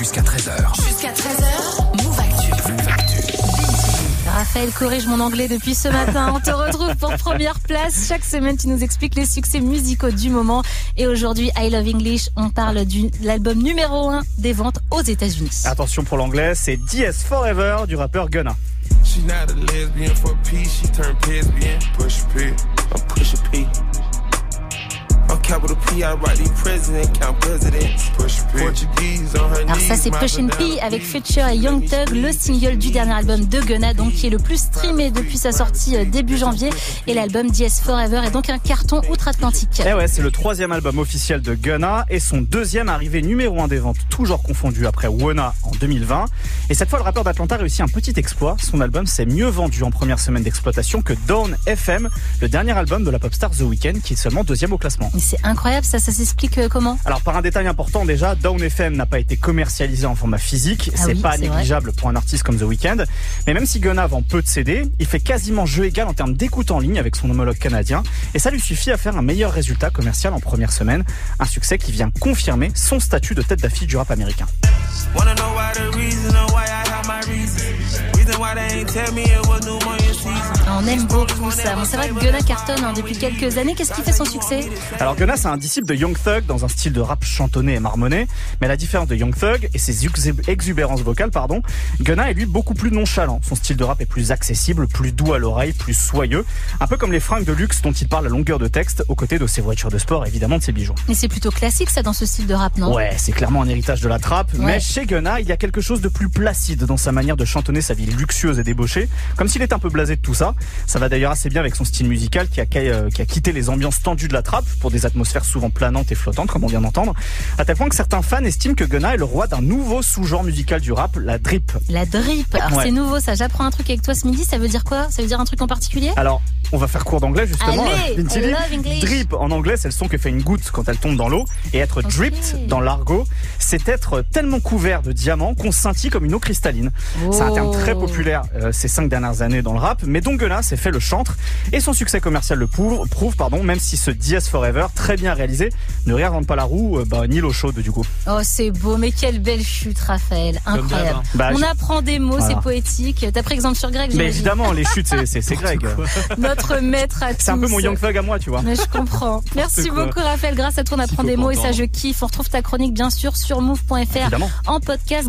Jusqu'à 13h. Jusqu'à 13h, Move Actu. Move Actu. Raphaël corrige mon anglais depuis ce matin. On te retrouve pour première place. Chaque semaine, tu nous expliques les succès musicaux du moment. Et aujourd'hui, I Love English, on parle de l'album numéro 1 des ventes aux États-Unis. Attention pour l'anglais, c'est DS Forever du rappeur Gunna. She not a lesbian for peace, she turned lesbian. Push P, I'm push P. I'm capital P, I write the president, count presidents. Push P. Portuguese on her Alors ça c'est my Push and banana P avec Future et Young Thug, le single du dernier album de Gunna, donc qui est le plus streamé depuis sa sortie euh, début janvier. Et l'album DS Forever est donc un carton outre-Atlantique. Eh ouais, c'est le troisième album officiel de Gunna et son deuxième arrivé numéro un des ventes, toujours confondu après Wanna en 2020. Et cette fois, le rappeur d'Atlanta réussit un petit exploit. Son album s'est mieux vendu en première semaine d'exploitation que Dawn FM, le dernier album de la pop star The Weeknd, qui est seulement deuxième au classement. C'est incroyable, ça, ça s'explique euh, comment? Alors par un détail important déjà, Down FM n'a pas été commercialisé en format physique, Ah c'est oui, pas négligeable pour un artiste comme The Weeknd, mais même si Gunna vend peu de CD, il fait quasiment jeu égal en termes d'écoute en ligne avec son homologue canadien, et ça lui suffit à faire un meilleur résultat commercial en première semaine, un succès qui vient confirmer son statut de tête d'affiche du rap américain. On aime beaucoup ça. Bon, c'est vrai que Gunna cartonne hein, depuis quelques années. Qu'est-ce qui fait son succès? Alors Gunna c'est un disciple de Young Thug dans un style de rap chantonné et marmonné, mais à la différence de Young Thug et ses exub- exubérances vocales, pardon, Gunna est lui beaucoup plus nonchalant. Son style de rap est plus accessible, plus doux à l'oreille, plus soyeux, un peu comme les fringues de luxe dont il parle à longueur de texte, aux côtés de ses voitures de sport et évidemment de ses bijoux. Mais c'est plutôt classique ça dans ce style de rap, non? Ouais, c'est clairement un héritage de la trappe, Ouais. mais chez Gunna, il y a quelque chose de plus placide dans sa manière de chantonner sa vie luxueuse et débauchée, comme s'il était un peu blasé de tout ça. Ça va d'ailleurs assez bien avec son style musical qui a, euh, qui a quitté les ambiances tendues de la trappe pour des atmosphères souvent planantes et flottantes, comme on vient d'entendre, à tel point que certains fans estiment que Gunna est le roi d'un nouveau sous-genre musical du rap, la drip. La drip. Alors Ouais. c'est nouveau ça. J'apprends un truc avec toi ce midi. Ça veut dire quoi? Ça veut dire un truc en particulier? Alors, on va faire cours d'anglais justement. Allez. Drip en anglais, c'est le son que fait une goutte quand elle tombe dans l'eau. Et être dripped dans l'argot, c'est être tellement couvert de diamants qu'on scintille comme une eau cristalline. C'est un terme très Oh. populaire euh, ces cinq dernières années dans le rap, mais dont Gunna s'est fait le chantre et son succès commercial le prouve, prouve pardon, même si ce DS Forever, très bien réalisé, ne réinvente pas la roue, euh, bah, ni l'eau chaude du coup. Oh c'est beau. Mais quelle belle chute, Raphaël. Incroyable. hein. Bah, On apprend des mots, Voilà. c'est poétique. T'as pris exemple sur Greg. Mais évidemment, les chutes, c'est- Greg. Notre maître à tous. C'est un peu mon Young Thug à moi, tu vois. Mais je comprends. Merci beaucoup Raphaël. Grâce à toi on apprend des mots et ça je kiffe. On retrouve ta chronique bien sûr sur move.fr en podcast.